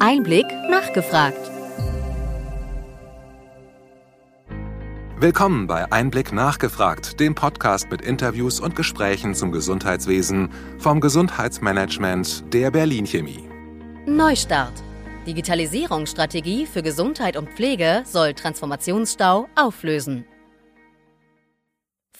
Einblick nachgefragt. Willkommen bei Einblick nachgefragt, dem Podcast mit Interviews und Gesprächen zum Gesundheitswesen vom Gesundheitsmanagement der Berlin Chemie. Neustart. Digitalisierungsstrategie für Gesundheit und Pflege soll Transformationsstau auflösen.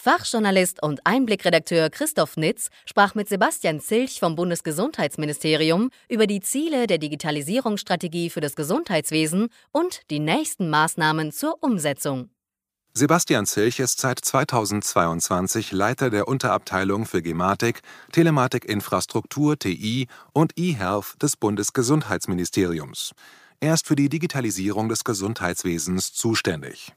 Fachjournalist und Einblickredakteur Christoph Nitz sprach mit Sebastian Zilch vom Bundesgesundheitsministerium über die Ziele der Digitalisierungsstrategie für das Gesundheitswesen und die nächsten Maßnahmen zur Umsetzung. Sebastian Zilch ist seit 2022 Leiter der Unterabteilung für Gematik, Telematikinfrastruktur TI und eHealth des Bundesgesundheitsministeriums. Er ist für die Digitalisierung des Gesundheitswesens zuständig.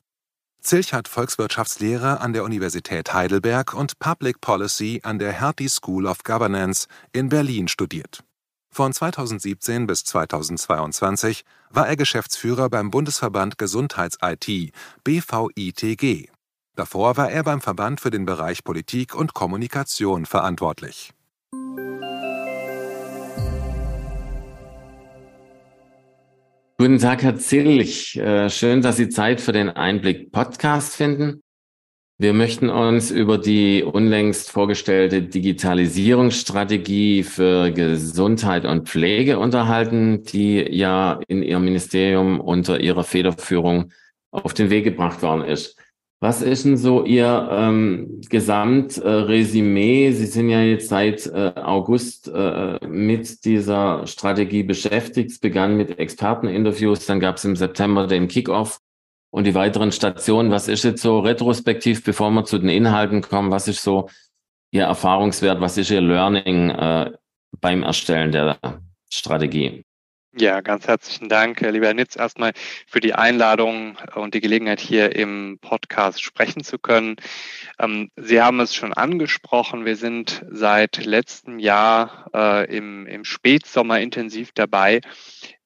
Zilch hat Volkswirtschaftslehre an der Universität Heidelberg und Public Policy an der Hertie School of Governance in Berlin studiert. Von 2017 bis 2022 war er Geschäftsführer beim Bundesverband Gesundheits-IT BVITG. Davor war er beim Verband für den Bereich Politik und Kommunikation verantwortlich. Guten Tag, Herr Zillich. Äh, schön, dass Sie Zeit für den Einblick Podcast finden. Wir möchten uns über die unlängst vorgestellte Digitalisierungsstrategie für Gesundheit und Pflege unterhalten, die ja in Ihrem Ministerium unter Ihrer Federführung auf den Weg gebracht worden ist. Was ist denn so Ihr ähm, Gesamtresümee? Sie sind ja jetzt seit äh, August äh, mit dieser Strategie beschäftigt. Es begann mit Experteninterviews, dann gab es im September den Kickoff und die weiteren Stationen. Was ist jetzt so retrospektiv, bevor wir zu den Inhalten kommen? Was ist so Ihr Erfahrungswert? Was ist Ihr Learning äh, beim Erstellen der Strategie? Ja, ganz herzlichen Dank, lieber Herr Nitz, erstmal für die Einladung und die Gelegenheit, hier im Podcast sprechen zu können. Ähm, Sie haben es schon angesprochen, wir sind seit letztem Jahr äh, im, im Spätsommer intensiv dabei,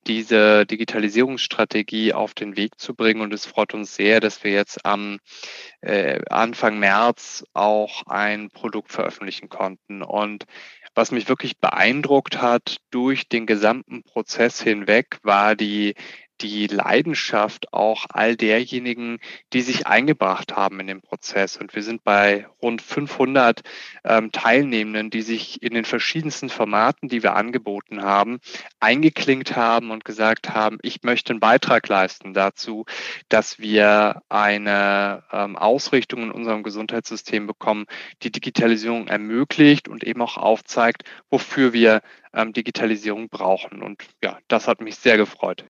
diese Digitalisierungsstrategie auf den Weg zu bringen. Und es freut uns sehr, dass wir jetzt am äh, Anfang März auch ein Produkt veröffentlichen konnten. Und was mich wirklich beeindruckt hat durch den gesamten Prozess hinweg, war die die Leidenschaft auch all derjenigen, die sich eingebracht haben in den Prozess. Und wir sind bei rund 500 ähm, Teilnehmenden, die sich in den verschiedensten Formaten, die wir angeboten haben, eingeklinkt haben und gesagt haben, ich möchte einen Beitrag leisten dazu, dass wir eine ähm, Ausrichtung in unserem Gesundheitssystem bekommen, die Digitalisierung ermöglicht und eben auch aufzeigt, wofür wir ähm, Digitalisierung brauchen. Und ja, das hat mich sehr gefreut.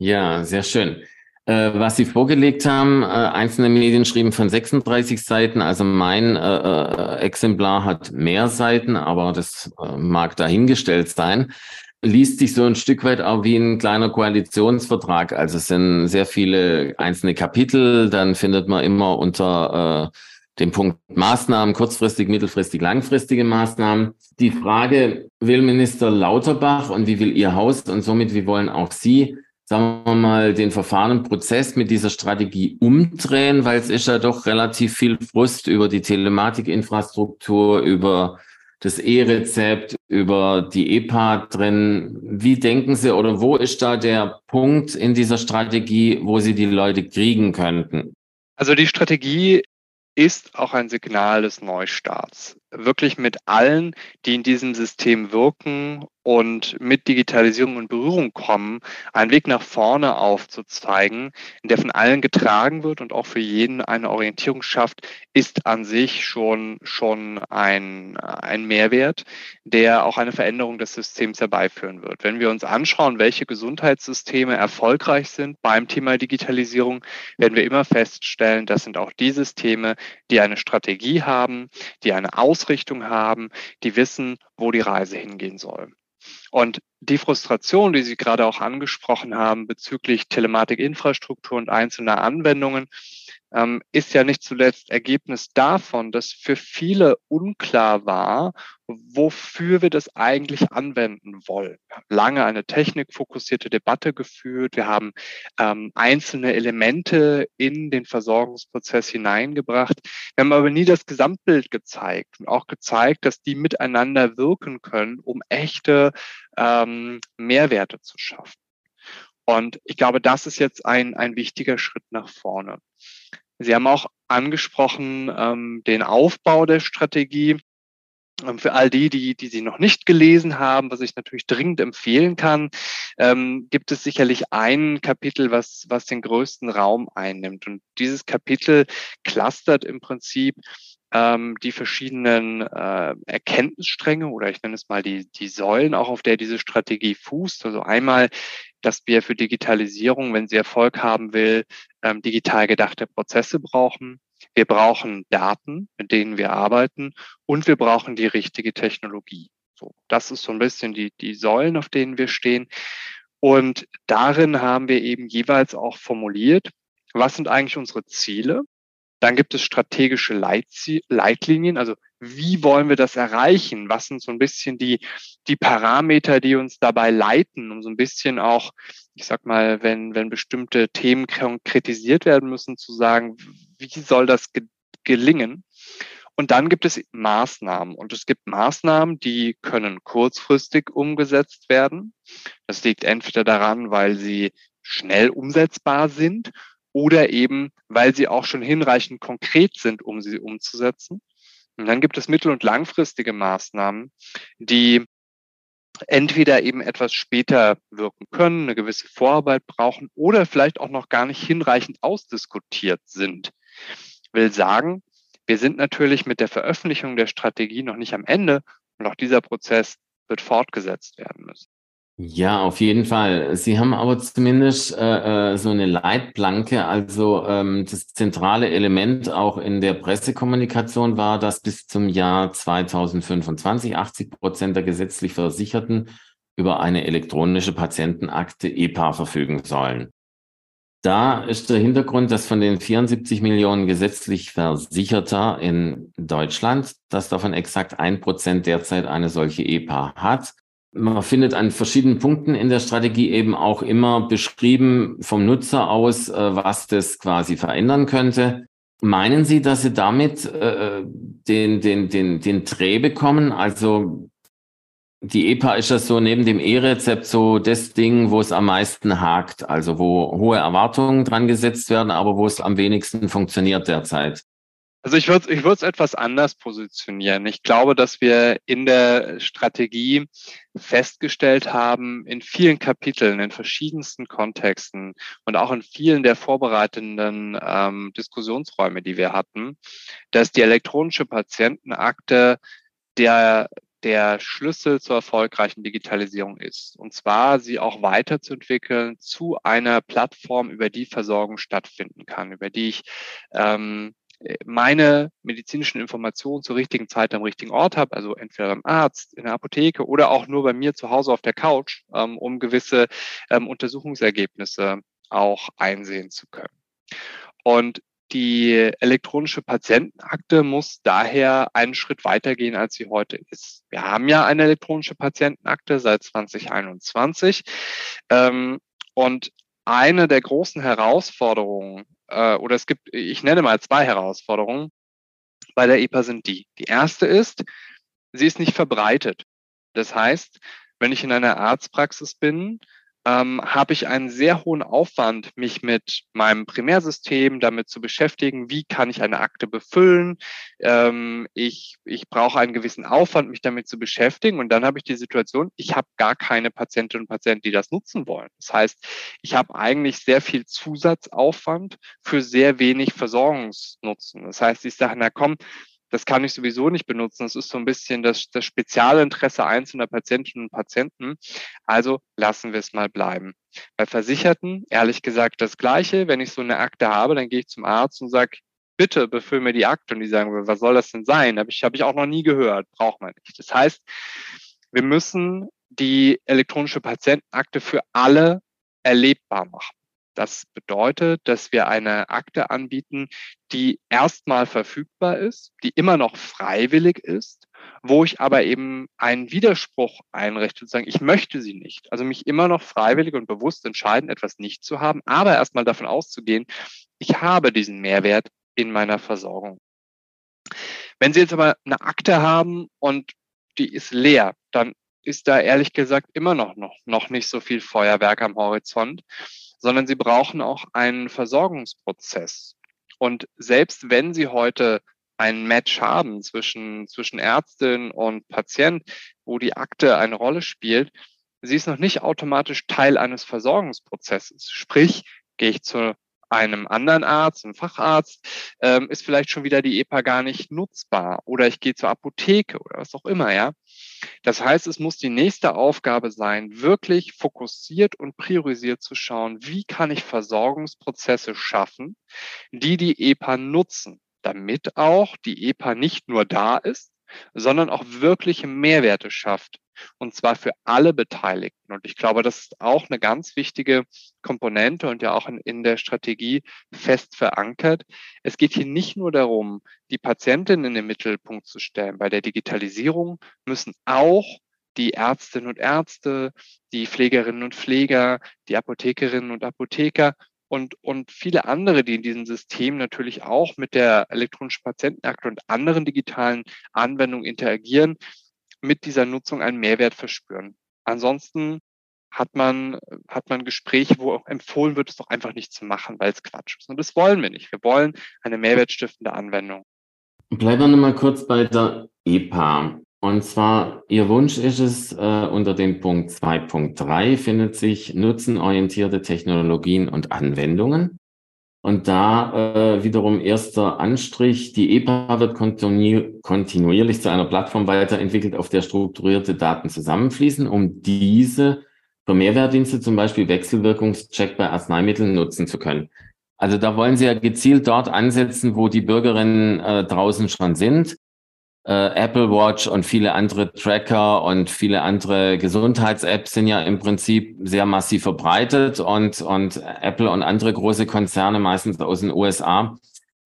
Ja, sehr schön. Äh, was Sie vorgelegt haben, äh, einzelne Medien schrieben von 36 Seiten. Also mein äh, äh, Exemplar hat mehr Seiten, aber das äh, mag dahingestellt sein. Liest sich so ein Stück weit auch wie ein kleiner Koalitionsvertrag. Also es sind sehr viele einzelne Kapitel. Dann findet man immer unter äh, dem Punkt Maßnahmen, kurzfristig, mittelfristig, langfristige Maßnahmen. Die Frage, will Minister Lauterbach und wie will Ihr Haus und somit wie wollen auch Sie sagen wir mal, den verfahrenen Prozess mit dieser Strategie umdrehen, weil es ist ja doch relativ viel Frust über die Telematikinfrastruktur, über das E-Rezept, über die EPA drin. Wie denken Sie oder wo ist da der Punkt in dieser Strategie, wo Sie die Leute kriegen könnten? Also die Strategie ist auch ein Signal des Neustarts. Wirklich mit allen, die in diesem System wirken und mit Digitalisierung in Berührung kommen, einen Weg nach vorne aufzuzeigen, in der von allen getragen wird und auch für jeden eine Orientierung schafft, ist an sich schon, schon ein, ein Mehrwert, der auch eine Veränderung des Systems herbeiführen wird. Wenn wir uns anschauen, welche Gesundheitssysteme erfolgreich sind beim Thema Digitalisierung, werden wir immer feststellen, das sind auch die Systeme, die eine Strategie haben, die eine Ausrichtung haben, die wissen, wo die Reise hingehen soll. Und die Frustration, die Sie gerade auch angesprochen haben bezüglich Telematikinfrastruktur und einzelner Anwendungen, ähm, ist ja nicht zuletzt Ergebnis davon, dass für viele unklar war, wofür wir das eigentlich anwenden wollen. Wir haben lange eine technikfokussierte Debatte geführt. Wir haben ähm, einzelne Elemente in den Versorgungsprozess hineingebracht. Wir haben aber nie das Gesamtbild gezeigt und auch gezeigt, dass die miteinander wirken können, um echte ähm, Mehrwerte zu schaffen. Und ich glaube, das ist jetzt ein, ein wichtiger Schritt nach vorne. Sie haben auch angesprochen ähm, den Aufbau der Strategie. Ähm, für all die, die, die sie noch nicht gelesen haben, was ich natürlich dringend empfehlen kann, ähm, gibt es sicherlich ein Kapitel, was, was den größten Raum einnimmt. Und dieses Kapitel clustert im Prinzip ähm, die verschiedenen äh, Erkenntnisstränge oder ich nenne es mal die, die Säulen, auch auf der diese Strategie fußt. Also einmal, dass wir für Digitalisierung, wenn sie Erfolg haben will, ähm, digital gedachte Prozesse brauchen. Wir brauchen Daten, mit denen wir arbeiten und wir brauchen die richtige Technologie. So, das ist so ein bisschen die, die Säulen, auf denen wir stehen. Und darin haben wir eben jeweils auch formuliert, was sind eigentlich unsere Ziele? Dann gibt es strategische Leitlinien, also wie wollen wir das erreichen? Was sind so ein bisschen die, die Parameter, die uns dabei leiten, um so ein bisschen auch, ich sag mal, wenn, wenn bestimmte Themen konkretisiert werden müssen, zu sagen, wie soll das ge gelingen? Und dann gibt es Maßnahmen. Und es gibt Maßnahmen, die können kurzfristig umgesetzt werden. Das liegt entweder daran, weil sie schnell umsetzbar sind oder eben, weil sie auch schon hinreichend konkret sind, um sie umzusetzen. Und dann gibt es mittel- und langfristige Maßnahmen, die entweder eben etwas später wirken können, eine gewisse Vorarbeit brauchen oder vielleicht auch noch gar nicht hinreichend ausdiskutiert sind. Ich will sagen, wir sind natürlich mit der Veröffentlichung der Strategie noch nicht am Ende und auch dieser Prozess wird fortgesetzt werden müssen. Ja, auf jeden Fall. Sie haben aber zumindest äh, äh, so eine Leitplanke. Also ähm, das zentrale Element auch in der Pressekommunikation war, dass bis zum Jahr 2025 80 Prozent der gesetzlich Versicherten über eine elektronische Patientenakte EPA verfügen sollen. Da ist der Hintergrund, dass von den 74 Millionen gesetzlich Versicherter in Deutschland, dass davon exakt ein Prozent derzeit eine solche EPA hat man findet an verschiedenen Punkten in der Strategie eben auch immer beschrieben vom Nutzer aus, äh, was das quasi verändern könnte. Meinen Sie, dass Sie damit äh, den, den, den, den Dreh bekommen? Also die EPA ist ja so neben dem E-Rezept so das Ding, wo es am meisten hakt, also wo hohe Erwartungen dran gesetzt werden, aber wo es am wenigsten funktioniert derzeit. Also ich würde ich würde es etwas anders positionieren. Ich glaube, dass wir in der Strategie festgestellt haben, in vielen Kapiteln, in verschiedensten Kontexten und auch in vielen der vorbereitenden ähm, Diskussionsräume, die wir hatten, dass die elektronische Patientenakte der der Schlüssel zur erfolgreichen Digitalisierung ist. Und zwar sie auch weiterzuentwickeln zu einer Plattform, über die Versorgung stattfinden kann, über die ich ähm, meine medizinischen Informationen zur richtigen Zeit am richtigen Ort habe, also entweder beim Arzt, in der Apotheke oder auch nur bei mir zu Hause auf der Couch, ähm, um gewisse ähm, Untersuchungsergebnisse auch einsehen zu können. Und die elektronische Patientenakte muss daher einen Schritt weitergehen, als sie heute ist. Wir haben ja eine elektronische Patientenakte seit 2021. Ähm, und eine der großen Herausforderungen äh, oder es gibt, ich nenne mal zwei Herausforderungen bei der EPA sind die. Die erste ist, sie ist nicht verbreitet. Das heißt, wenn ich in einer Arztpraxis bin, ähm, habe ich einen sehr hohen Aufwand, mich mit meinem Primärsystem damit zu beschäftigen, wie kann ich eine Akte befüllen. Ähm, ich, ich brauche einen gewissen Aufwand, mich damit zu beschäftigen. Und dann habe ich die Situation, ich habe gar keine Patientinnen und Patienten, die das nutzen wollen. Das heißt, ich habe eigentlich sehr viel Zusatzaufwand für sehr wenig Versorgungsnutzen. Das heißt, ich sage, na komm, das kann ich sowieso nicht benutzen. Das ist so ein bisschen das, das Spezialinteresse einzelner Patientinnen und Patienten. Also lassen wir es mal bleiben. Bei Versicherten, ehrlich gesagt, das Gleiche. Wenn ich so eine Akte habe, dann gehe ich zum Arzt und sage, bitte befüll mir die Akte. Und die sagen, was soll das denn sein? Habe ich, habe ich auch noch nie gehört. Braucht man nicht. Das heißt, wir müssen die elektronische Patientenakte für alle erlebbar machen. Das bedeutet, dass wir eine Akte anbieten, die erstmal verfügbar ist, die immer noch freiwillig ist, wo ich aber eben einen Widerspruch einrichte und sagen, ich möchte sie nicht. Also mich immer noch freiwillig und bewusst entscheiden, etwas nicht zu haben, aber erstmal davon auszugehen, ich habe diesen Mehrwert in meiner Versorgung. Wenn Sie jetzt aber eine Akte haben und die ist leer, dann ist da ehrlich gesagt immer noch, noch, noch nicht so viel Feuerwerk am Horizont, sondern sie brauchen auch einen Versorgungsprozess. Und selbst wenn sie heute ein Match haben zwischen, zwischen Ärztin und Patient, wo die Akte eine Rolle spielt, sie ist noch nicht automatisch Teil eines Versorgungsprozesses. Sprich, gehe ich zu einem anderen Arzt, einem Facharzt, ähm, ist vielleicht schon wieder die EPA gar nicht nutzbar. Oder ich gehe zur Apotheke oder was auch immer, ja. Das heißt, es muss die nächste Aufgabe sein, wirklich fokussiert und priorisiert zu schauen, wie kann ich Versorgungsprozesse schaffen, die die EPA nutzen, damit auch die EPA nicht nur da ist, sondern auch wirkliche Mehrwerte schafft und zwar für alle Beteiligten. Und ich glaube, das ist auch eine ganz wichtige Komponente und ja auch in, in der Strategie fest verankert. Es geht hier nicht nur darum, die Patientin in den Mittelpunkt zu stellen. Bei der Digitalisierung müssen auch die Ärztinnen und Ärzte, die Pflegerinnen und Pfleger, die Apothekerinnen und Apotheker und, und viele andere, die in diesem System natürlich auch mit der elektronischen Patientenakte und anderen digitalen Anwendungen interagieren, mit dieser Nutzung einen Mehrwert verspüren. Ansonsten hat man, hat man Gespräche, wo auch empfohlen wird, es doch einfach nicht zu machen, weil es Quatsch ist. Und das wollen wir nicht. Wir wollen eine mehrwertstiftende Anwendung. Bleiben wir nochmal kurz bei der EPA. Und zwar, Ihr Wunsch ist es, äh, unter dem Punkt 2.3 findet sich nutzenorientierte Technologien und Anwendungen. Und da äh, wiederum erster Anstrich, die EPA wird kontinu kontinuierlich zu einer Plattform weiterentwickelt, auf der strukturierte Daten zusammenfließen, um diese für Mehrwertdienste, zum Beispiel Wechselwirkungscheck bei Arzneimitteln, nutzen zu können. Also da wollen Sie ja gezielt dort ansetzen, wo die Bürgerinnen äh, draußen schon sind Apple Watch und viele andere Tracker und viele andere Gesundheits-Apps sind ja im Prinzip sehr massiv verbreitet und, und Apple und andere große Konzerne, meistens aus den USA,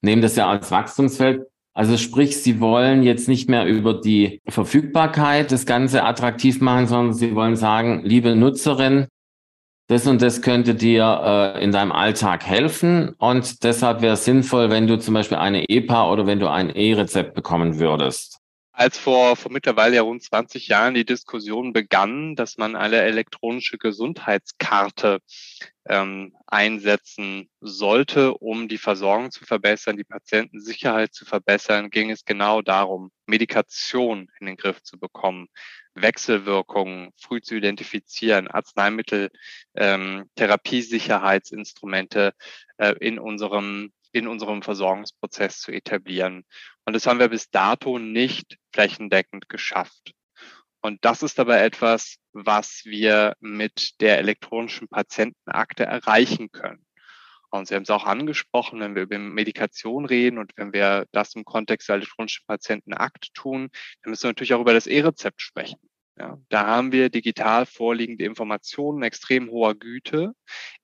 nehmen das ja als Wachstumsfeld. Also sprich, sie wollen jetzt nicht mehr über die Verfügbarkeit das Ganze attraktiv machen, sondern sie wollen sagen, liebe Nutzerin, das und das könnte dir äh, in deinem Alltag helfen und deshalb wäre es sinnvoll, wenn du zum Beispiel eine EPA oder wenn du ein E-Rezept bekommen würdest. Als vor, vor mittlerweile ja rund 20 Jahren die Diskussion begann, dass man eine elektronische Gesundheitskarte ähm, einsetzen sollte, um die Versorgung zu verbessern, die Patientensicherheit zu verbessern, ging es genau darum, Medikation in den Griff zu bekommen. Wechselwirkungen früh zu identifizieren, Arzneimittel, ähm, Therapiesicherheitsinstrumente äh, in unserem in unserem Versorgungsprozess zu etablieren. Und das haben wir bis dato nicht flächendeckend geschafft. Und das ist aber etwas, was wir mit der elektronischen Patientenakte erreichen können. Und Sie haben es auch angesprochen, wenn wir über Medikation reden und wenn wir das im Kontext der elektronischen Patientenakte tun, dann müssen wir natürlich auch über das E-Rezept sprechen. Ja, da haben wir digital vorliegende Informationen extrem hoher Güte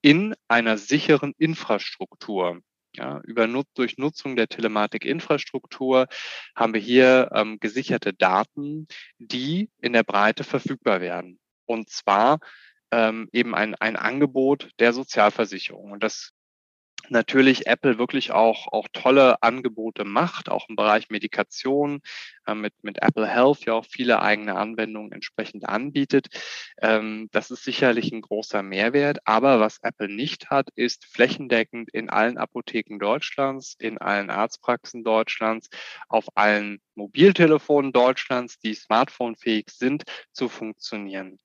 in einer sicheren Infrastruktur. Ja, über Nut durch Nutzung der Telematikinfrastruktur haben wir hier ähm, gesicherte Daten, die in der Breite verfügbar werden. Und zwar ähm, eben ein, ein Angebot der Sozialversicherung. Und das natürlich Apple wirklich auch, auch tolle Angebote macht, auch im Bereich Medikation, äh, mit, mit Apple Health ja auch viele eigene Anwendungen entsprechend anbietet. Ähm, das ist sicherlich ein großer Mehrwert. Aber was Apple nicht hat, ist flächendeckend in allen Apotheken Deutschlands, in allen Arztpraxen Deutschlands, auf allen Mobiltelefonen Deutschlands, die smartphonefähig sind, zu funktionieren.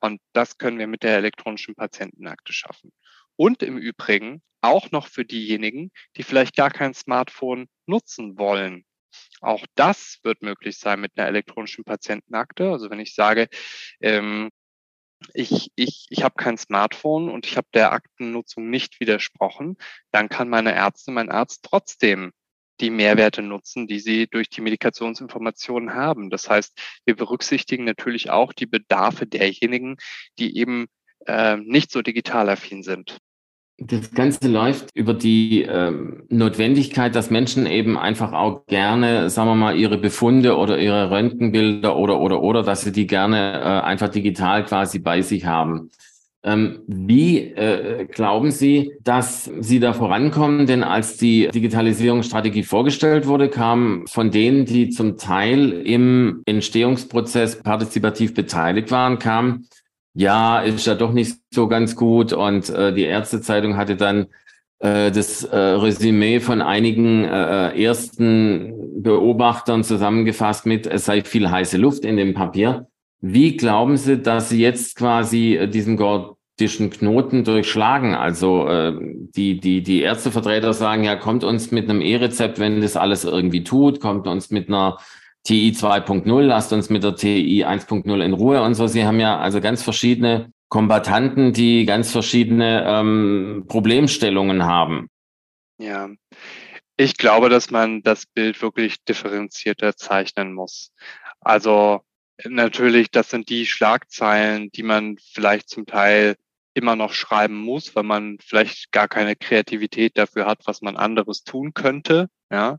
Und das können wir mit der elektronischen Patientenakte schaffen. Und im Übrigen auch noch für diejenigen, die vielleicht gar kein Smartphone nutzen wollen. Auch das wird möglich sein mit einer elektronischen Patientenakte. Also wenn ich sage, ähm, ich, ich, ich habe kein Smartphone und ich habe der Aktennutzung nicht widersprochen, dann kann meine Ärztin, mein Arzt trotzdem die Mehrwerte nutzen, die sie durch die Medikationsinformationen haben. Das heißt, wir berücksichtigen natürlich auch die Bedarfe derjenigen, die eben äh, nicht so digital affin sind. Das Ganze läuft über die ähm, Notwendigkeit, dass Menschen eben einfach auch gerne, sagen wir mal, ihre Befunde oder ihre Röntgenbilder oder oder oder, dass sie die gerne äh, einfach digital quasi bei sich haben. Ähm, wie äh, glauben Sie, dass Sie da vorankommen? Denn als die Digitalisierungsstrategie vorgestellt wurde, kam von denen, die zum Teil im Entstehungsprozess partizipativ beteiligt waren, kam, ja, ist ja doch nicht so ganz gut. Und äh, die Ärztezeitung hatte dann äh, das äh, Resümee von einigen äh, äh, ersten Beobachtern zusammengefasst mit, es sei viel heiße Luft in dem Papier. Wie glauben Sie, dass Sie jetzt quasi äh, diesen gordischen Knoten durchschlagen? Also äh, die, die, die Ärztevertreter sagen, ja, kommt uns mit einem E-Rezept, wenn das alles irgendwie tut, kommt uns mit einer TI 2.0, lasst uns mit der TI 1.0 in Ruhe und so. Sie haben ja also ganz verschiedene Kombatanten, die ganz verschiedene ähm, Problemstellungen haben. Ja, ich glaube, dass man das Bild wirklich differenzierter zeichnen muss. Also Natürlich, das sind die Schlagzeilen, die man vielleicht zum Teil immer noch schreiben muss, weil man vielleicht gar keine Kreativität dafür hat, was man anderes tun könnte. Ja.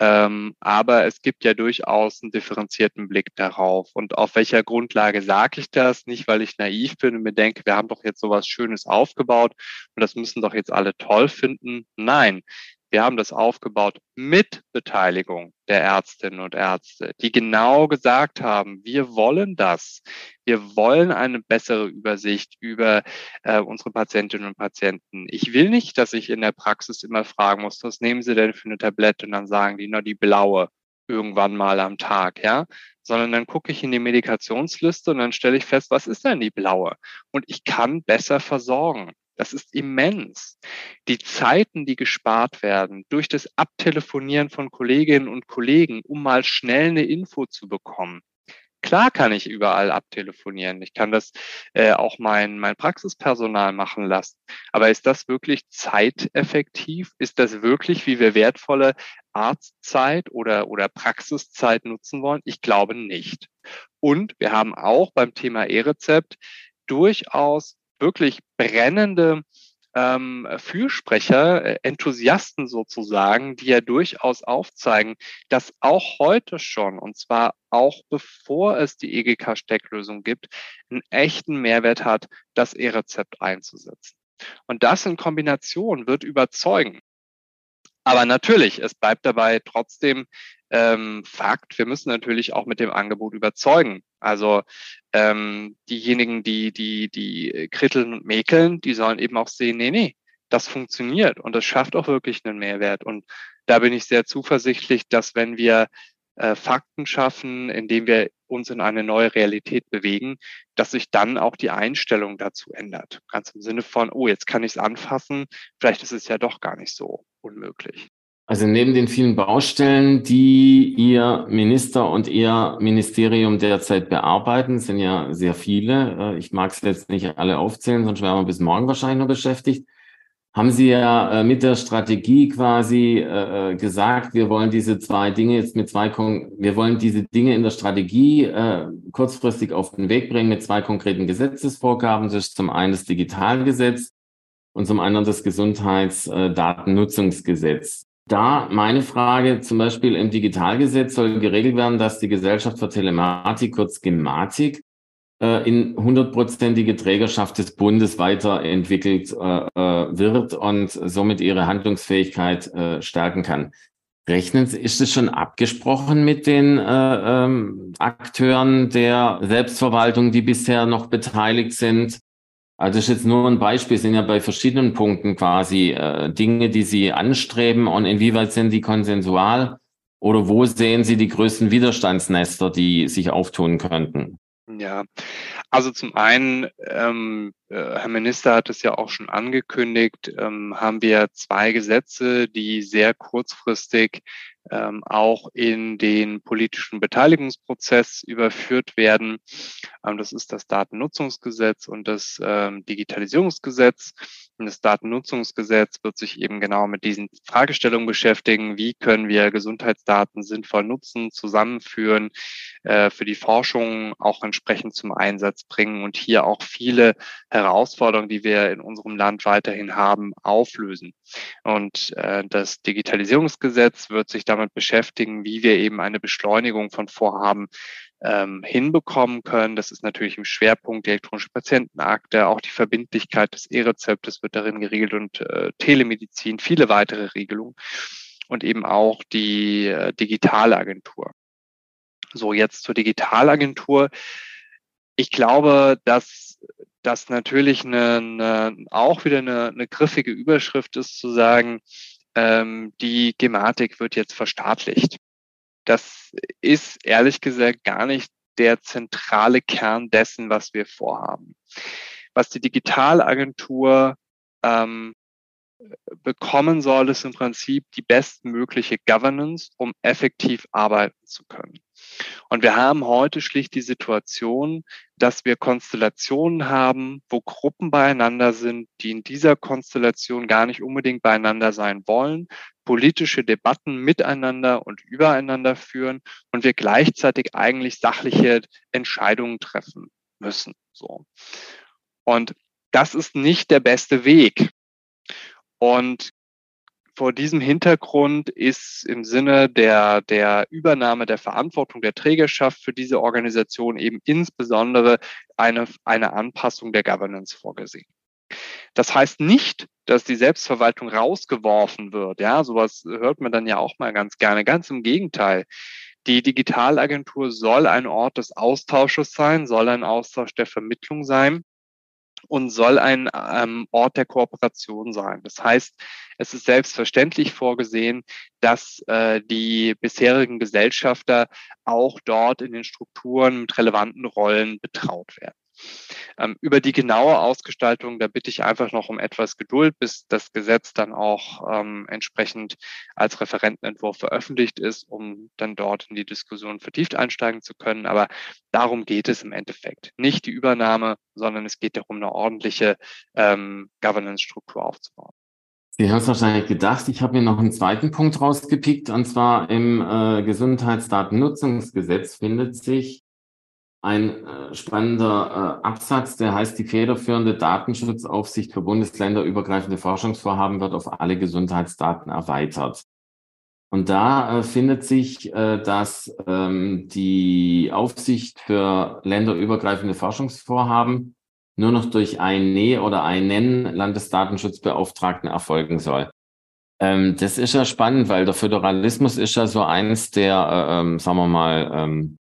Ähm, aber es gibt ja durchaus einen differenzierten Blick darauf. Und auf welcher Grundlage sage ich das? Nicht, weil ich naiv bin und mir denke, wir haben doch jetzt sowas Schönes aufgebaut und das müssen doch jetzt alle toll finden. Nein, wir haben das aufgebaut mit Beteiligung der Ärztinnen und Ärzte, die genau gesagt haben, wir wollen das. Wir wollen eine bessere Übersicht über äh, unsere Patientinnen und Patienten. Ich will nicht, dass ich in der Praxis immer fragen muss, was nehmen Sie denn für eine Tablette? Und dann sagen die, na, die blaue irgendwann mal am Tag, ja, sondern dann gucke ich in die Medikationsliste und dann stelle ich fest, was ist denn die blaue? Und ich kann besser versorgen. Das ist immens. Die Zeiten, die gespart werden durch das Abtelefonieren von Kolleginnen und Kollegen, um mal schnell eine Info zu bekommen. Klar kann ich überall abtelefonieren. Ich kann das äh, auch mein, mein Praxispersonal machen lassen. Aber ist das wirklich zeiteffektiv? Ist das wirklich, wie wir wertvolle Arztzeit oder, oder Praxiszeit nutzen wollen? Ich glaube nicht. Und wir haben auch beim Thema E-Rezept durchaus wirklich brennende ähm, Fürsprecher, äh, Enthusiasten sozusagen, die ja durchaus aufzeigen, dass auch heute schon, und zwar auch bevor es die EGK-Stecklösung gibt, einen echten Mehrwert hat, das E-Rezept einzusetzen. Und das in Kombination wird überzeugen. Aber natürlich, es bleibt dabei trotzdem ähm, Fakt, wir müssen natürlich auch mit dem Angebot überzeugen. Also ähm, diejenigen, die, die, die kritteln und mäkeln, die sollen eben auch sehen, nee, nee, das funktioniert und das schafft auch wirklich einen Mehrwert. Und da bin ich sehr zuversichtlich, dass wenn wir äh, Fakten schaffen, indem wir uns in eine neue Realität bewegen, dass sich dann auch die Einstellung dazu ändert. Ganz im Sinne von, oh, jetzt kann ich es anfassen, vielleicht ist es ja doch gar nicht so unmöglich. Also neben den vielen Baustellen, die Ihr Minister und Ihr Ministerium derzeit bearbeiten, sind ja sehr viele. Äh, ich mag es jetzt nicht alle aufzählen, sonst wären wir bis morgen wahrscheinlich noch beschäftigt. Haben Sie ja äh, mit der Strategie quasi äh, gesagt, wir wollen diese zwei Dinge jetzt mit zwei, wir wollen diese Dinge in der Strategie kurzfristig auf den Weg bringen mit zwei konkreten Gesetzesvorgaben. Das ist zum einen das Digitalgesetz und zum anderen das Gesundheitsdatennutzungsgesetz. Da meine Frage, zum Beispiel im Digitalgesetz soll geregelt werden, dass die Gesellschaft für Telematik, kurz Gematik, äh, in hundertprozentige Trägerschaft des Bundes weiterentwickelt äh, äh, wird und somit ihre Handlungsfähigkeit stärken kann. Rechnen Sie, ist es schon abgesprochen mit den äh, ähm, Akteuren der Selbstverwaltung, die bisher noch beteiligt sind? Also das ist jetzt nur ein Beispiel, sind ja bei verschiedenen Punkten quasi äh, Dinge, die Sie anstreben und inwieweit sind die konsensual oder wo sehen Sie die größten Widerstandsnester, die sich auftun könnten? Ja, also zum einen, ähm, äh, Herr Minister hat es ja auch schon angekündigt, ähm, haben wir zwei Gesetze, die sehr kurzfristig ähm, auch in den politischen Beteiligungsprozess überführt werden. Ähm, das ist das Datennutzungsgesetz und das ähm, Digitalisierungsgesetz. Und das Datennutzungsgesetz wird sich eben genau mit diesen Fragestellungen beschäftigen. Wie können wir Gesundheitsdaten sinnvoll nutzen, zusammenführen, äh, für die Forschung auch entsprechend zum Einsatz bringen und hier auch viele Herausforderungen, die wir in unserem Land weiterhin haben, auflösen. Und äh, das Digitalisierungsgesetz wird sich damit damit beschäftigen, wie wir eben eine Beschleunigung von Vorhaben ähm, hinbekommen können. Das ist natürlich im Schwerpunkt die elektronische Patientenakte, auch die Verbindlichkeit des E-Rezeptes wird darin geregelt und äh, Telemedizin, viele weitere Regelungen und eben auch die äh, Digitalagentur. So, jetzt zur Digitalagentur. Ich glaube, dass das natürlich eine, eine, auch wieder eine, eine griffige Überschrift ist, zu sagen, ähm, die Gematik wird jetzt verstaatlicht. Das ist ehrlich gesagt gar nicht der zentrale Kern dessen, was wir vorhaben. Was die Digitalagentur ähm, bekommen soll, ist im Prinzip die bestmögliche Governance, um effektiv arbeiten zu können. Und wir haben heute schlicht die Situation, dass wir Konstellationen haben, wo Gruppen beieinander sind, die in dieser Konstellation gar nicht unbedingt beieinander sein wollen, politische Debatten miteinander und übereinander führen und wir gleichzeitig eigentlich sachliche Entscheidungen treffen müssen. So. Und das ist nicht der beste Weg. Und vor diesem Hintergrund ist im Sinne der, der Übernahme der Verantwortung der Trägerschaft für diese Organisation eben insbesondere eine, eine Anpassung der Governance vorgesehen. Das heißt nicht, dass die Selbstverwaltung rausgeworfen wird. Ja, sowas hört man dann ja auch mal ganz gerne. Ganz im Gegenteil. Die Digitalagentur soll ein Ort des Austausches sein, soll ein Austausch der Vermittlung sein und soll ein ähm, Ort der Kooperation sein. Das heißt, es ist selbstverständlich vorgesehen, dass äh, die bisherigen Gesellschafter auch dort in den Strukturen mit relevanten Rollen betraut werden. Ähm, über die genaue Ausgestaltung, da bitte ich einfach noch um etwas Geduld, bis das Gesetz dann auch ähm, entsprechend als Referentenentwurf veröffentlicht ist, um dann dort in die Diskussion vertieft einsteigen zu können. Aber darum geht es im Endeffekt. Nicht die Übernahme, sondern es geht darum, eine ordentliche ähm, Governance-Struktur aufzubauen. Sie haben es wahrscheinlich gedacht. Ich habe mir noch einen zweiten Punkt rausgepickt, und zwar im äh, Gesundheitsdatennutzungsgesetz findet sich ein äh, spannender äh, Absatz, der heißt, die federführende Datenschutzaufsicht für bundesländerübergreifende Forschungsvorhaben wird auf alle Gesundheitsdaten erweitert. Und da äh, findet sich, äh, dass ähm, die Aufsicht für länderübergreifende Forschungsvorhaben nur noch durch eine oder einen Landesdatenschutzbeauftragten erfolgen soll. Ähm, das ist ja spannend, weil der Föderalismus ist ja so eins der, äh, ähm, sagen wir mal, ähm,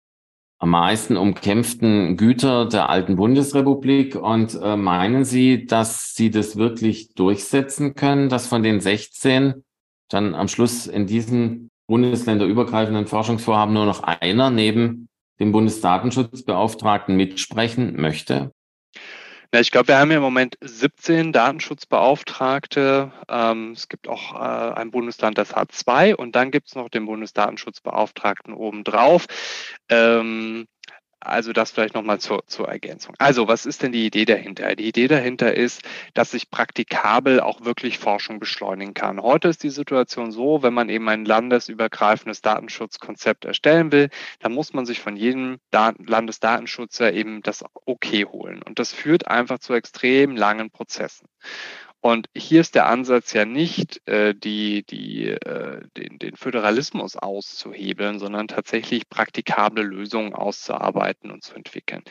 am meisten umkämpften Güter der alten Bundesrepublik. Und äh, meinen Sie, dass Sie das wirklich durchsetzen können, dass von den 16 dann am Schluss in diesen bundesländerübergreifenden Forschungsvorhaben nur noch einer neben dem Bundesdatenschutzbeauftragten mitsprechen möchte? Ja, ich glaube, wir haben im Moment 17 Datenschutzbeauftragte. Ähm, es gibt auch äh, ein Bundesland, das hat zwei und dann gibt es noch den Bundesdatenschutzbeauftragten obendrauf. Ähm, also das vielleicht nochmal zur, zur Ergänzung. Also was ist denn die Idee dahinter? Die Idee dahinter ist, dass sich praktikabel auch wirklich Forschung beschleunigen kann. Heute ist die Situation so, wenn man eben ein landesübergreifendes Datenschutzkonzept erstellen will, dann muss man sich von jedem Landesdatenschutzer eben das Okay holen. Und das führt einfach zu extrem langen Prozessen. Und hier ist der Ansatz ja nicht, äh, die, die, äh, den, den Föderalismus auszuhebeln, sondern tatsächlich praktikable Lösungen auszuarbeiten und zu entwickeln.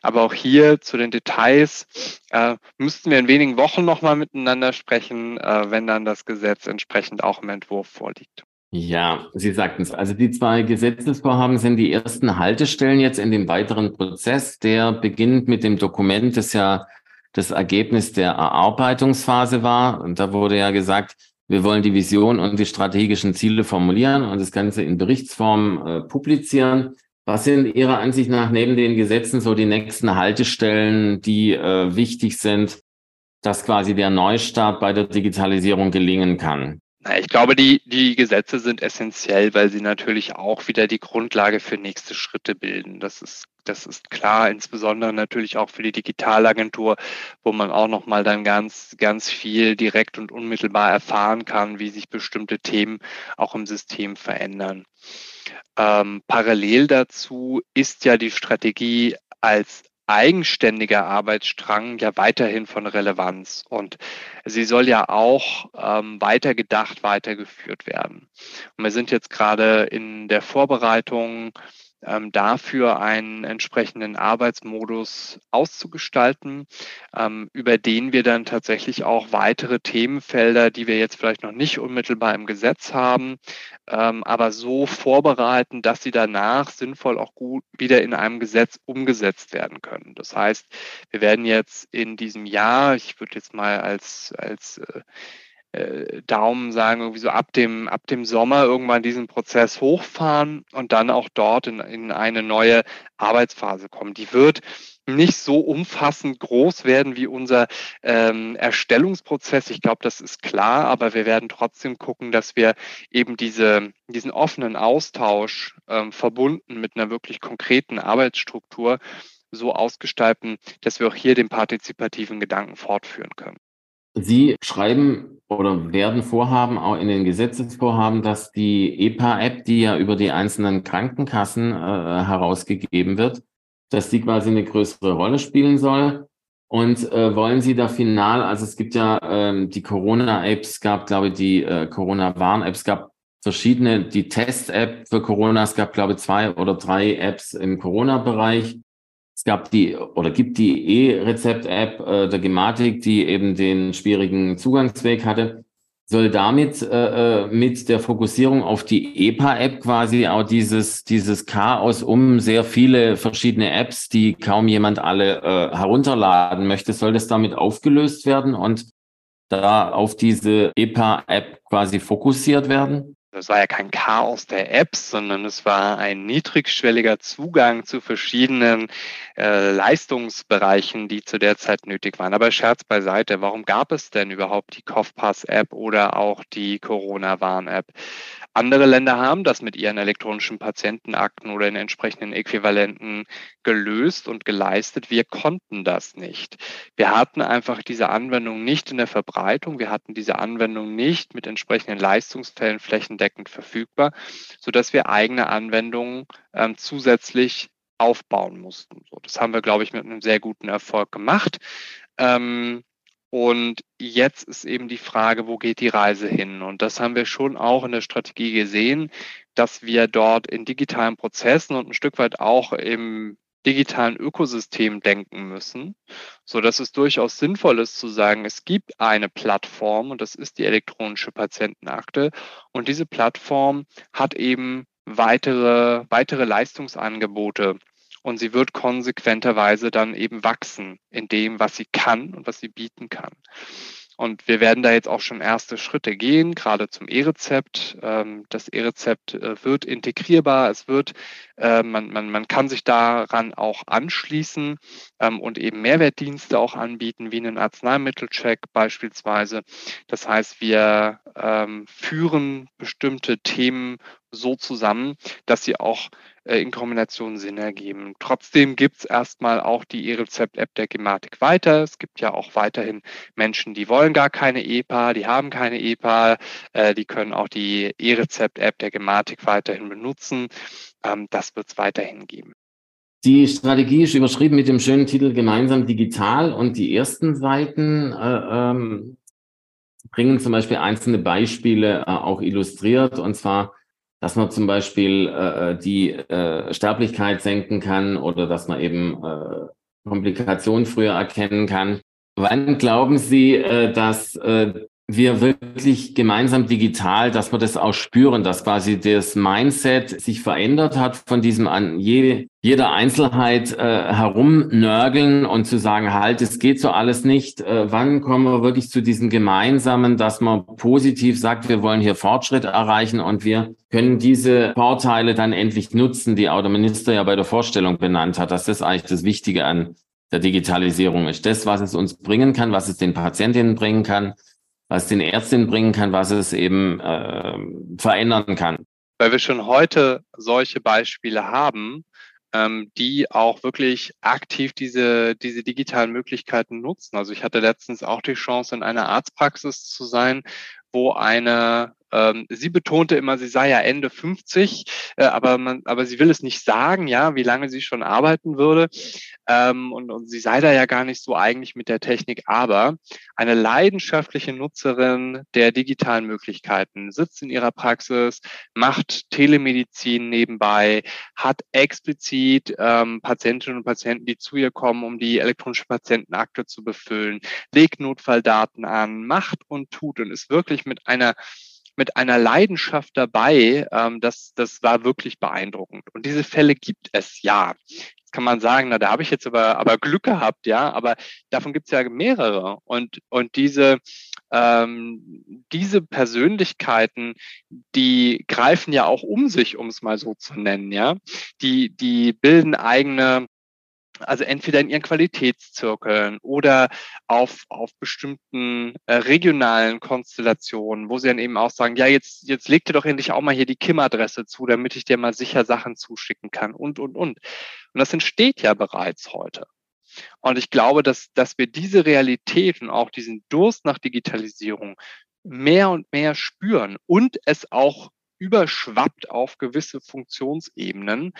Aber auch hier zu den Details äh, müssten wir in wenigen Wochen nochmal miteinander sprechen, äh, wenn dann das Gesetz entsprechend auch im Entwurf vorliegt. Ja, Sie sagten es. Also die zwei Gesetzesvorhaben sind die ersten Haltestellen jetzt in dem weiteren Prozess, der beginnt mit dem Dokument, das ja das Ergebnis der Erarbeitungsphase war. Und da wurde ja gesagt, wir wollen die Vision und die strategischen Ziele formulieren und das Ganze in Berichtsform äh, publizieren. Was sind Ihrer Ansicht nach neben den Gesetzen so die nächsten Haltestellen, die äh, wichtig sind, dass quasi der Neustart bei der Digitalisierung gelingen kann? Ich glaube, die, die Gesetze sind essentiell, weil sie natürlich auch wieder die Grundlage für nächste Schritte bilden. Das ist, das ist klar, insbesondere natürlich auch für die Digitalagentur, wo man auch nochmal dann ganz, ganz viel direkt und unmittelbar erfahren kann, wie sich bestimmte Themen auch im System verändern. Ähm, parallel dazu ist ja die Strategie als eigenständiger Arbeitsstrang ja weiterhin von Relevanz und sie soll ja auch ähm, weitergedacht, weitergeführt werden. Und wir sind jetzt gerade in der Vorbereitung ähm, dafür einen entsprechenden Arbeitsmodus auszugestalten, ähm, über den wir dann tatsächlich auch weitere Themenfelder, die wir jetzt vielleicht noch nicht unmittelbar im Gesetz haben, ähm, aber so vorbereiten, dass sie danach sinnvoll auch gut wieder in einem Gesetz umgesetzt werden können. Das heißt, wir werden jetzt in diesem Jahr, ich würde jetzt mal als, als äh, äh, Daumen sagen, irgendwie so ab dem, ab dem Sommer irgendwann diesen Prozess hochfahren und dann auch dort in, in eine neue Arbeitsphase kommen. Die wird nicht so umfassend groß werden wie unser ähm, Erstellungsprozess. Ich glaube, das ist klar, aber wir werden trotzdem gucken, dass wir eben diese, diesen offenen Austausch ähm, verbunden mit einer wirklich konkreten Arbeitsstruktur so ausgestalten, dass wir auch hier den partizipativen Gedanken fortführen können. Sie schreiben oder werden vorhaben, auch in den Gesetzesvorhaben, dass die EPA-App, die ja über die einzelnen Krankenkassen äh, herausgegeben wird, dass die quasi eine größere Rolle spielen soll. Und äh, wollen Sie da final, also es gibt ja ähm, die Corona-Apps, gab, glaube ich, die äh, Corona-Warn-Apps, gab verschiedene, die Test-App für Corona, es gab, glaube ich, zwei oder drei Apps im Corona-Bereich. Es gab die oder gibt die E-Rezept-App äh, der Gematik, die eben den schwierigen Zugangsweg hatte. Soll damit äh, äh mit der Fokussierung auf die EPA-App quasi auch dieses, dieses Chaos um sehr viele verschiedene Apps, die kaum jemand alle äh, herunterladen möchte, soll das damit aufgelöst werden und da auf diese EPA-App quasi fokussiert werden? Das war ja kein Chaos der Apps, sondern es war ein niedrigschwelliger Zugang zu verschiedenen äh, Leistungsbereichen, die zu der Zeit nötig waren. Aber Scherz beiseite, warum gab es denn überhaupt die COFPAS-App oder auch die Corona-Warn-App? Andere Länder haben das mit ihren elektronischen Patientenakten oder in entsprechenden Äquivalenten gelöst und geleistet. Wir konnten das nicht. Wir hatten einfach diese Anwendung nicht in der Verbreitung. Wir hatten diese Anwendung nicht mit entsprechenden Leistungsfällen flächendeckend verfügbar, sodass wir eigene Anwendungen ähm, zusätzlich aufbauen mussten. So, das haben wir, glaube ich, mit einem sehr guten Erfolg gemacht. Ähm, und jetzt ist eben die Frage, wo geht die Reise hin? Und das haben wir schon auch in der Strategie gesehen, dass wir dort in digitalen Prozessen und ein Stück weit auch im digitalen Ökosystem denken müssen, so dass es durchaus sinnvoll ist zu sagen, es gibt eine Plattform und das ist die elektronische Patientenakte und diese Plattform hat eben weitere weitere Leistungsangebote und sie wird konsequenterweise dann eben wachsen in dem, was sie kann und was sie bieten kann. Und wir werden da jetzt auch schon erste Schritte gehen, gerade zum E-Rezept. Ähm, das E-Rezept äh, wird integrierbar, es wird, äh, man, man, man kann sich daran auch anschließen ähm, und eben Mehrwertdienste auch anbieten, wie einen Arzneimittelcheck beispielsweise. Das heißt, wir ähm, führen bestimmte Themen so zusammen, dass sie auch äh, in Kombination Sinn ergeben. Trotzdem gibt es erstmal auch die E-Rezept-App der Gematik weiter. Es gibt ja auch weiterhin Menschen, die wollen gar keine EPA, die haben keine EPA, äh, die können auch die E-Rezept-App der Gematik weiterhin benutzen. Ähm, das wird es weiterhin geben. Die Strategie ist überschrieben mit dem schönen Titel Gemeinsam digital und die ersten Seiten äh, ähm, bringen zum Beispiel einzelne Beispiele äh, auch illustriert und zwar dass man zum Beispiel äh, die äh, Sterblichkeit senken kann oder dass man eben äh, Komplikationen früher erkennen kann. Wann glauben Sie, äh, dass äh, wir wirklich gemeinsam digital, dass wir das auch spüren, dass quasi das Mindset sich verändert hat von diesem an je, jeder Einzelheit äh, herumnörgeln und zu sagen, halt, es geht so alles nicht. Äh, wann kommen wir wirklich zu diesem gemeinsamen, dass man positiv sagt, wir wollen hier Fortschritt erreichen und wir können diese Vorteile dann endlich nutzen, die auch der Minister ja bei der Vorstellung benannt hat, dass das eigentlich das Wichtige an der Digitalisierung ist. Das, was es uns bringen kann, was es den Patientinnen bringen kann, was den Ärztinnen bringen kann, was es eben äh, verändern kann. Weil wir schon heute solche Beispiele haben, ähm, die auch wirklich aktiv diese, diese digitalen Möglichkeiten nutzen. Also ich hatte letztens auch die Chance, in einer Arztpraxis zu sein, wo eine ähm, sie betonte immer, sie sei ja Ende 50, äh, aber man, aber sie will es nicht sagen, ja, wie lange sie schon arbeiten würde. Ähm, und, und sie sei da ja gar nicht so eigentlich mit der Technik, aber eine leidenschaftliche Nutzerin der digitalen Möglichkeiten, sitzt in ihrer Praxis, macht Telemedizin nebenbei, hat explizit ähm, Patientinnen und Patienten, die zu ihr kommen, um die elektronische Patientenakte zu befüllen, legt Notfalldaten an, macht und tut und ist wirklich mit einer mit einer Leidenschaft dabei, ähm, das, das war wirklich beeindruckend. Und diese Fälle gibt es ja. Jetzt kann man sagen, na, da habe ich jetzt aber, aber Glück gehabt, ja, aber davon gibt es ja mehrere. Und, und diese, ähm, diese Persönlichkeiten, die greifen ja auch um sich, um es mal so zu nennen, ja. Die, die bilden eigene also entweder in ihren Qualitätszirkeln oder auf, auf bestimmten äh, regionalen Konstellationen, wo sie dann eben auch sagen, ja, jetzt, jetzt leg dir doch endlich auch mal hier die KIM-Adresse zu, damit ich dir mal sicher Sachen zuschicken kann und, und, und. Und das entsteht ja bereits heute. Und ich glaube, dass, dass wir diese Realität und auch diesen Durst nach Digitalisierung mehr und mehr spüren und es auch überschwappt auf gewisse Funktionsebenen.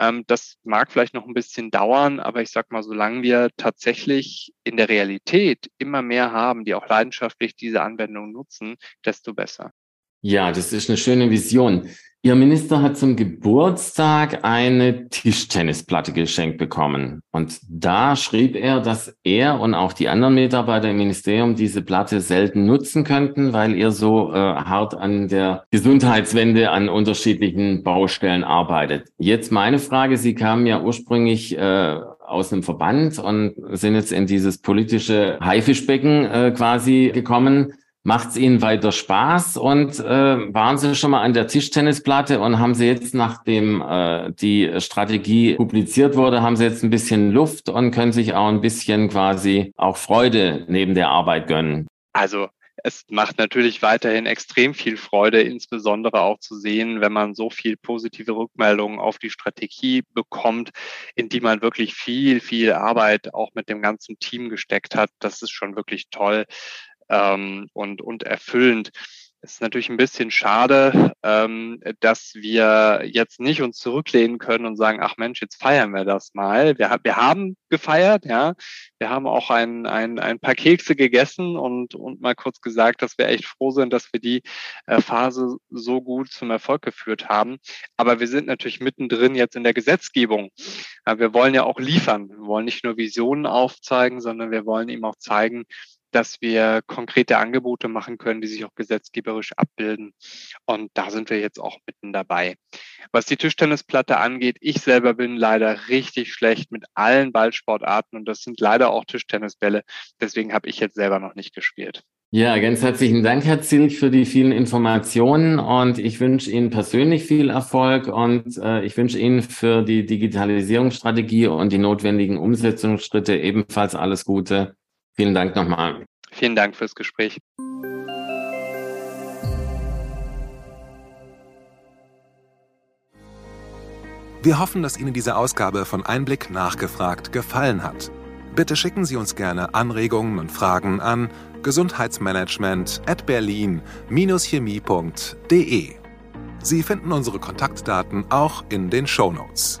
Ähm, das mag vielleicht noch ein bisschen dauern, aber ich sag mal, solange wir tatsächlich in der Realität immer mehr haben, die auch leidenschaftlich diese Anwendung nutzen, desto besser. Ja, das ist eine schöne Vision. Ihr Minister hat zum Geburtstag eine Tischtennisplatte geschenkt bekommen. Und da schrieb er, dass er und auch die anderen Mitarbeiter im Ministerium diese Platte selten nutzen könnten, weil ihr so äh, hart an der Gesundheitswende an unterschiedlichen Baustellen arbeitet. Jetzt meine Frage, Sie kamen ja ursprünglich äh, aus einem Verband und sind jetzt in dieses politische Haifischbecken äh, quasi gekommen. Macht es Ihnen weiter Spaß und äh, waren Sie schon mal an der Tischtennisplatte und haben Sie jetzt, nachdem äh, die Strategie publiziert wurde, haben Sie jetzt ein bisschen Luft und können sich auch ein bisschen quasi auch Freude neben der Arbeit gönnen? Also es macht natürlich weiterhin extrem viel Freude, insbesondere auch zu sehen, wenn man so viel positive Rückmeldungen auf die Strategie bekommt, in die man wirklich viel, viel Arbeit auch mit dem ganzen Team gesteckt hat. Das ist schon wirklich toll ähm, und, und erfüllend. Es ist natürlich ein bisschen schade, ähm, dass wir jetzt nicht uns zurücklehnen können und sagen, ach Mensch, jetzt feiern wir das mal. Wir, wir haben gefeiert, ja. Wir haben auch ein, ein, ein paar Kekse gegessen und, und mal kurz gesagt, dass wir echt froh sind, dass wir die äh, Phase so gut zum Erfolg geführt haben. Aber wir sind natürlich mittendrin jetzt in der Gesetzgebung. Ja, wir wollen ja auch liefern. Wir wollen nicht nur Visionen aufzeigen, sondern wir wollen eben auch zeigen, dass wir konkrete Angebote machen können, die sich auch gesetzgeberisch abbilden. Und da sind wir jetzt auch mitten dabei. Was die Tischtennisplatte angeht, ich selber bin leider richtig schlecht mit allen Ballsportarten und das sind leider auch Tischtennisbälle. Deswegen habe ich jetzt selber noch nicht gespielt. Ja, ganz herzlichen Dank, Herr Zilch, für die vielen Informationen und ich wünsche Ihnen persönlich viel Erfolg und äh, ich wünsche Ihnen für die Digitalisierungsstrategie und die notwendigen Umsetzungsschritte ebenfalls alles Gute. Vielen Dank nochmal. Vielen Dank fürs Gespräch. Wir hoffen, dass Ihnen diese Ausgabe von Einblick nachgefragt gefallen hat. Bitte schicken Sie uns gerne Anregungen und Fragen an gesundheitsmanagement at berlin-chemie.de. Sie finden unsere Kontaktdaten auch in den Show Notes.